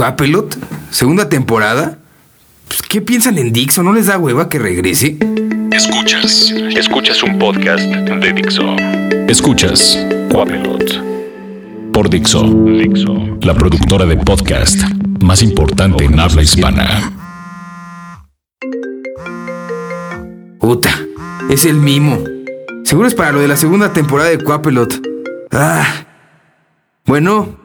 ¿Quapelot? ¿Segunda temporada? Pues, ¿Qué piensan en Dixon? ¿No les da hueva que regrese? Escuchas, escuchas un podcast de Dixo. Escuchas Quapelot por Dixo, Dixo, la productora de podcast más importante en habla hispana. Puta, es el mimo. Seguro es para lo de la segunda temporada de Quapelot. Ah. Bueno.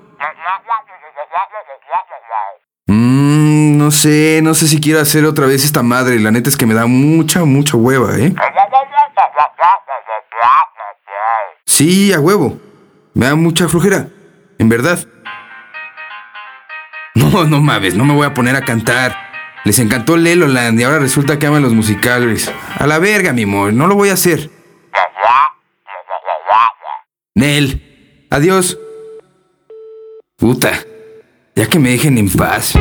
Mmm, no sé, no sé si quiero hacer otra vez esta madre. La neta es que me da mucha, mucha hueva, ¿eh? Sí, a huevo. Me da mucha flojera. En verdad. No, no mames, no me voy a poner a cantar. Les encantó Leloland y ahora resulta que aman los musicales. A la verga, mi amor, no lo voy a hacer. Nel, adiós. Puta, ya que me dejen en paz.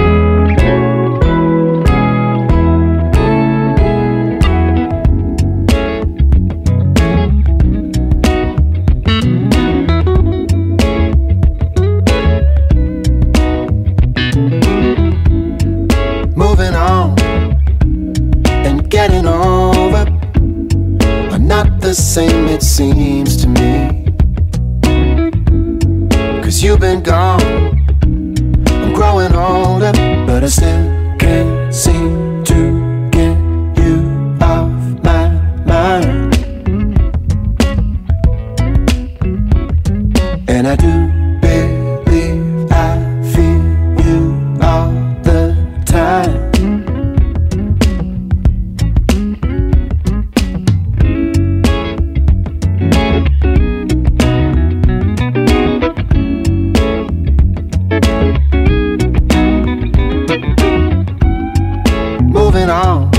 Moving on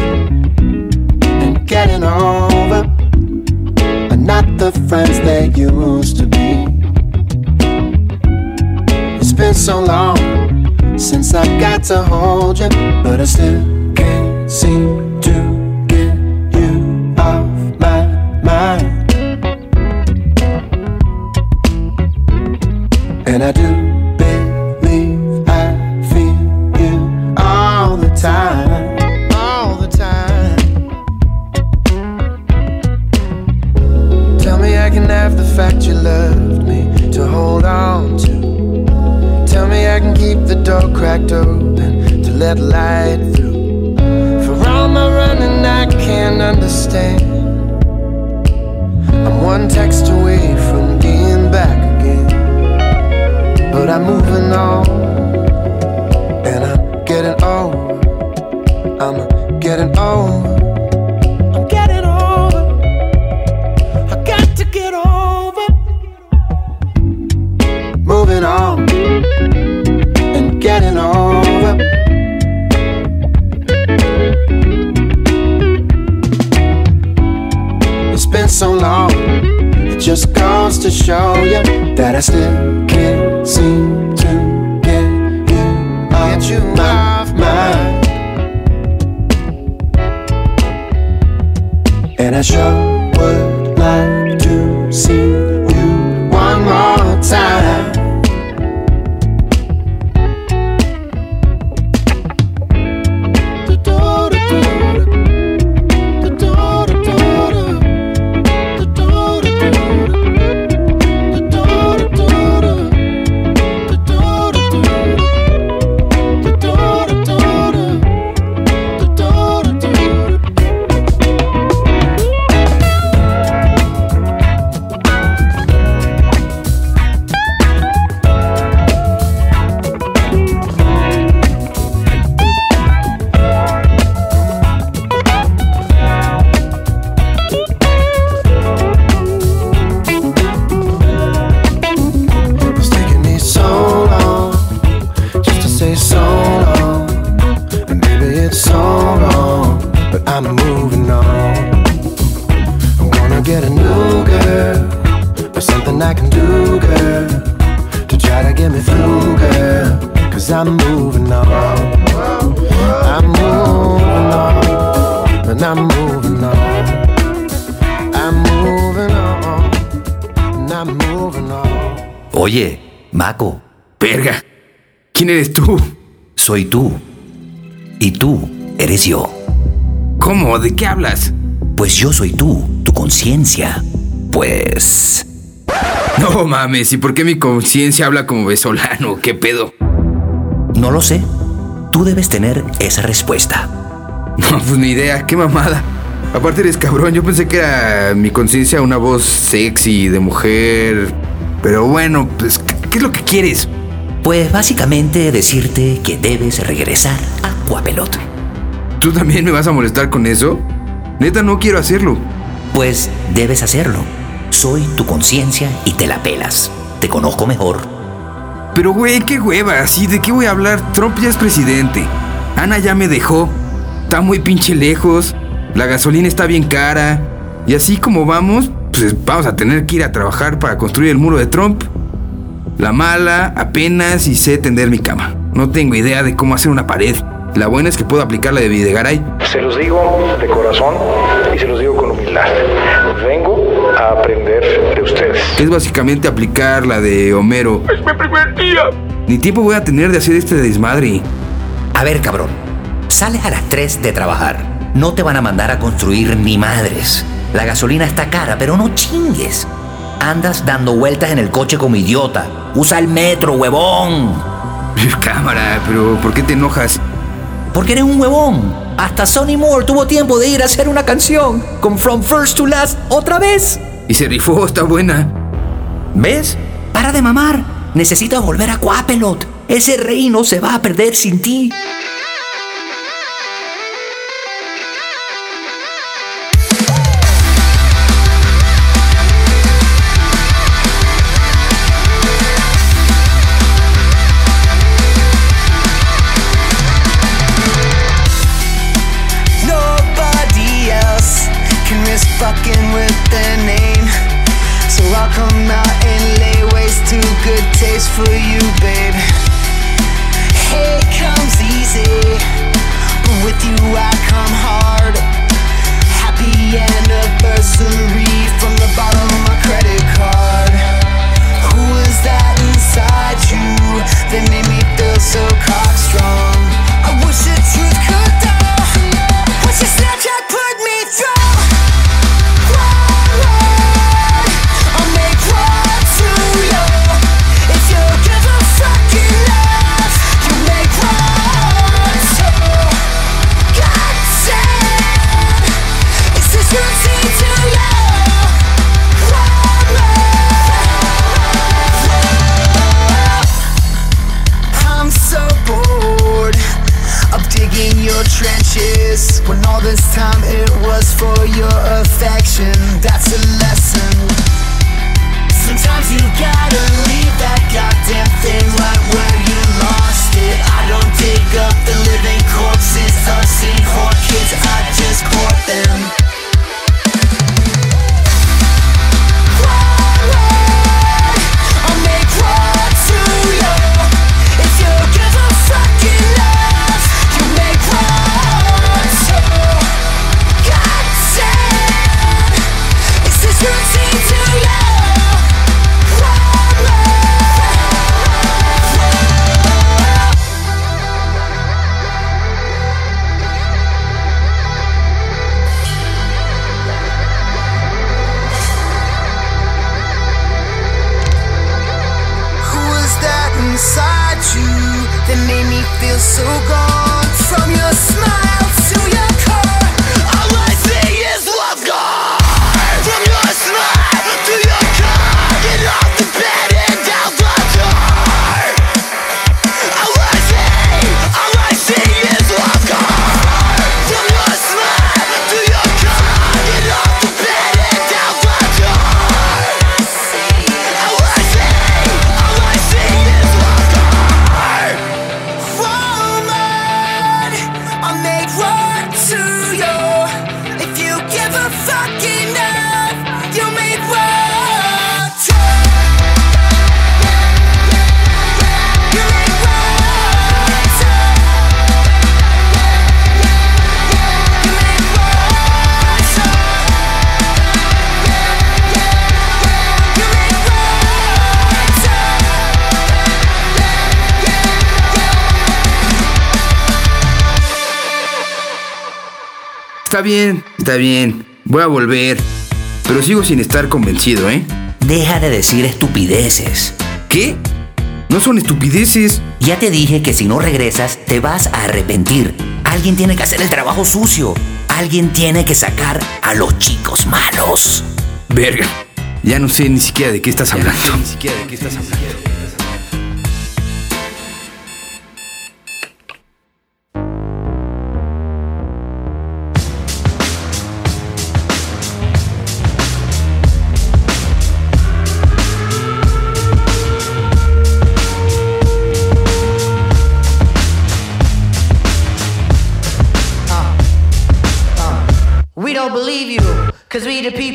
and getting over are not the friends they used to be. It's been so long since I got to hold you, but I still can't seem to get you off my mind. And I do life just goes to show you that I still can't seem to get you off you my mind. And I sure but I'm moving on. I'm gonna get a new girl, or something I can do, girl, to try to get me through, girl. Cause I'm moving on. I'm moving on, and I'm moving on. I'm moving on, and I'm moving on. Oye, Maco. Verga. ¿Quién eres tú? Soy tú. Y tú eres yo. ¿Cómo? ¿De qué hablas? Pues yo soy tú, tu conciencia. Pues... No mames, ¿y por qué mi conciencia habla como venezolano? ¿Qué pedo? No lo sé. Tú debes tener esa respuesta. No, pues ni idea, qué mamada. Aparte eres cabrón, yo pensé que era mi conciencia una voz sexy de mujer. Pero bueno, pues, ¿qué es lo que quieres? Pues básicamente decirte que debes regresar a Cuapelot. ¿Tú también me vas a molestar con eso? Neta, no quiero hacerlo. Pues debes hacerlo. Soy tu conciencia y te la pelas. Te conozco mejor. Pero güey, qué hueva, así de qué voy a hablar. Trump ya es presidente. Ana ya me dejó. Está muy pinche lejos. La gasolina está bien cara. Y así como vamos, pues vamos a tener que ir a trabajar para construir el muro de Trump. La mala, apenas y sé tender mi cama. No tengo idea de cómo hacer una pared. La buena es que puedo aplicar la de Videgaray. Se los digo de corazón y se los digo con humildad. Vengo a aprender de ustedes. Es básicamente aplicar la de Homero. ¡Es mi primer día! Ni tiempo voy a tener de hacer este desmadre. A ver, cabrón. Sales a las 3 de trabajar. No te van a mandar a construir ni madres. La gasolina está cara, pero no chingues. Andas dando vueltas en el coche como idiota. Usa el metro, huevón. Cámara, pero ¿por qué te enojas? Porque eres un huevón. Hasta Sonny Moore tuvo tiempo de ir a hacer una canción con From First to Last otra vez. Y se rifó, está buena. ¿Ves? Para de mamar. Necesitas volver a Coapelot. Ese reino se va a perder sin ti. Their name. So I'll come out and lay waste to good taste for you, babe. Hate comes easy, but with you I come hard. Happy anniversary from the bottom of my credit card. Who is that inside you that made me feel so so bored of digging your trenches when all this time it was for your affection. That's a lesson. Sometimes you gotta leave that goddamn thing right where you lost it. I don't dig up the living corpses of seen whore kids, I just court them. So gone? Está bien, está bien. Voy a volver. Pero sigo sin estar convencido, ¿eh? Deja de decir estupideces. ¿Qué? No son estupideces. Ya te dije que si no regresas, te vas a arrepentir. Alguien tiene que hacer el trabajo sucio. Alguien tiene que sacar a los chicos malos. Verga. Ya no sé ni siquiera de qué estás hablando. ni siquiera de qué estás hablando.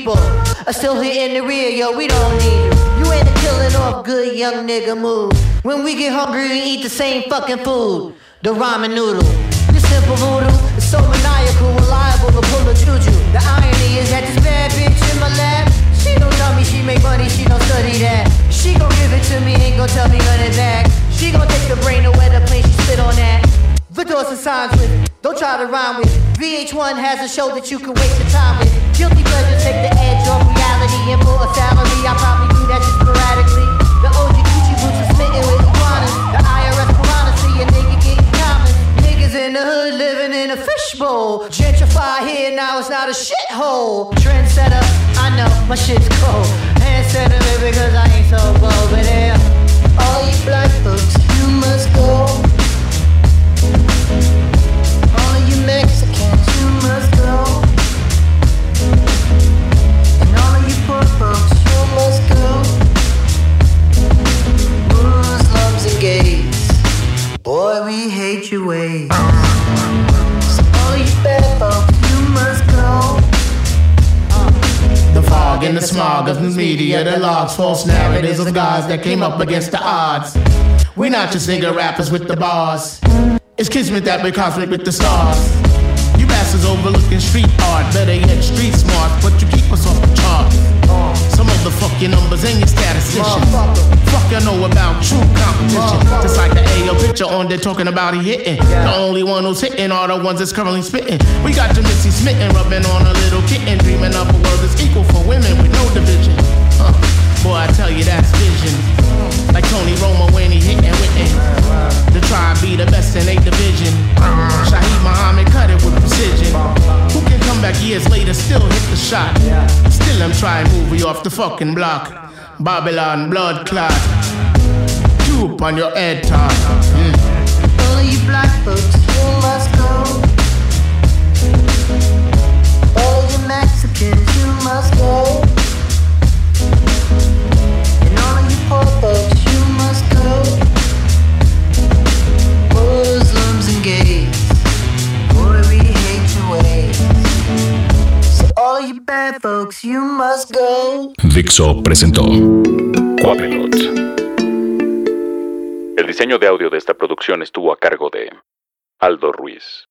People are still here in the rear, yo, we don't need you. You ain't a killing off good young nigga move. When we get hungry, we eat the same fucking food. The ramen noodle. This simple voodoo is so maniacal, reliable to pull a juju. The irony is that this bad bitch in my lap, she don't tell me she make money, she don't study that. She gon' give it to me, ain't gon' tell me it back. She gon' take the brain away the plane, she spit on that. The doors and signs with, don't try to rhyme with. VH1 has a show that you can waste your time with. Guilty pleasures take the edge off reality and for a salary. I probably do that just sporadically. The OG Gucci boots are smitten with iguanas. The IRS piranha see a nigga getting common. Niggas in the hood living in a fishbowl. Gentrify here now, it's not a shithole. Trendsetter, I know my shit's media that logs false narratives of guys that came up against the odds. We're not just nigga rappers with the bars. It's kismet that we're cosmic with the stars. You bastards overlooking street art, better yet street smart, but you keep us off the chart. Some of the fuck your numbers and your statisticians. Fuck you know about true competition. Just like the AO picture on there talking about hitting. The only one who's hitting are the ones that's currently spitting. We got your smitten, rubbing on a little kitten, dreaming up a world that's equal for women with no division. Boy, I tell you that's vision. Like Tony Romo when he hitting witten. To try and be the best in eight division. Shaheed Muhammad cut it with precision. Who can come back years later, still hit the shot? Still I'm trying to move you off the fucking block. Babylon blood clot. You on your head top. Mm. All you black folks, you must go. All you Mexicans, you must go. Must go. Dixo presentó Quapelot. El diseño de audio de esta producción estuvo a cargo de Aldo Ruiz.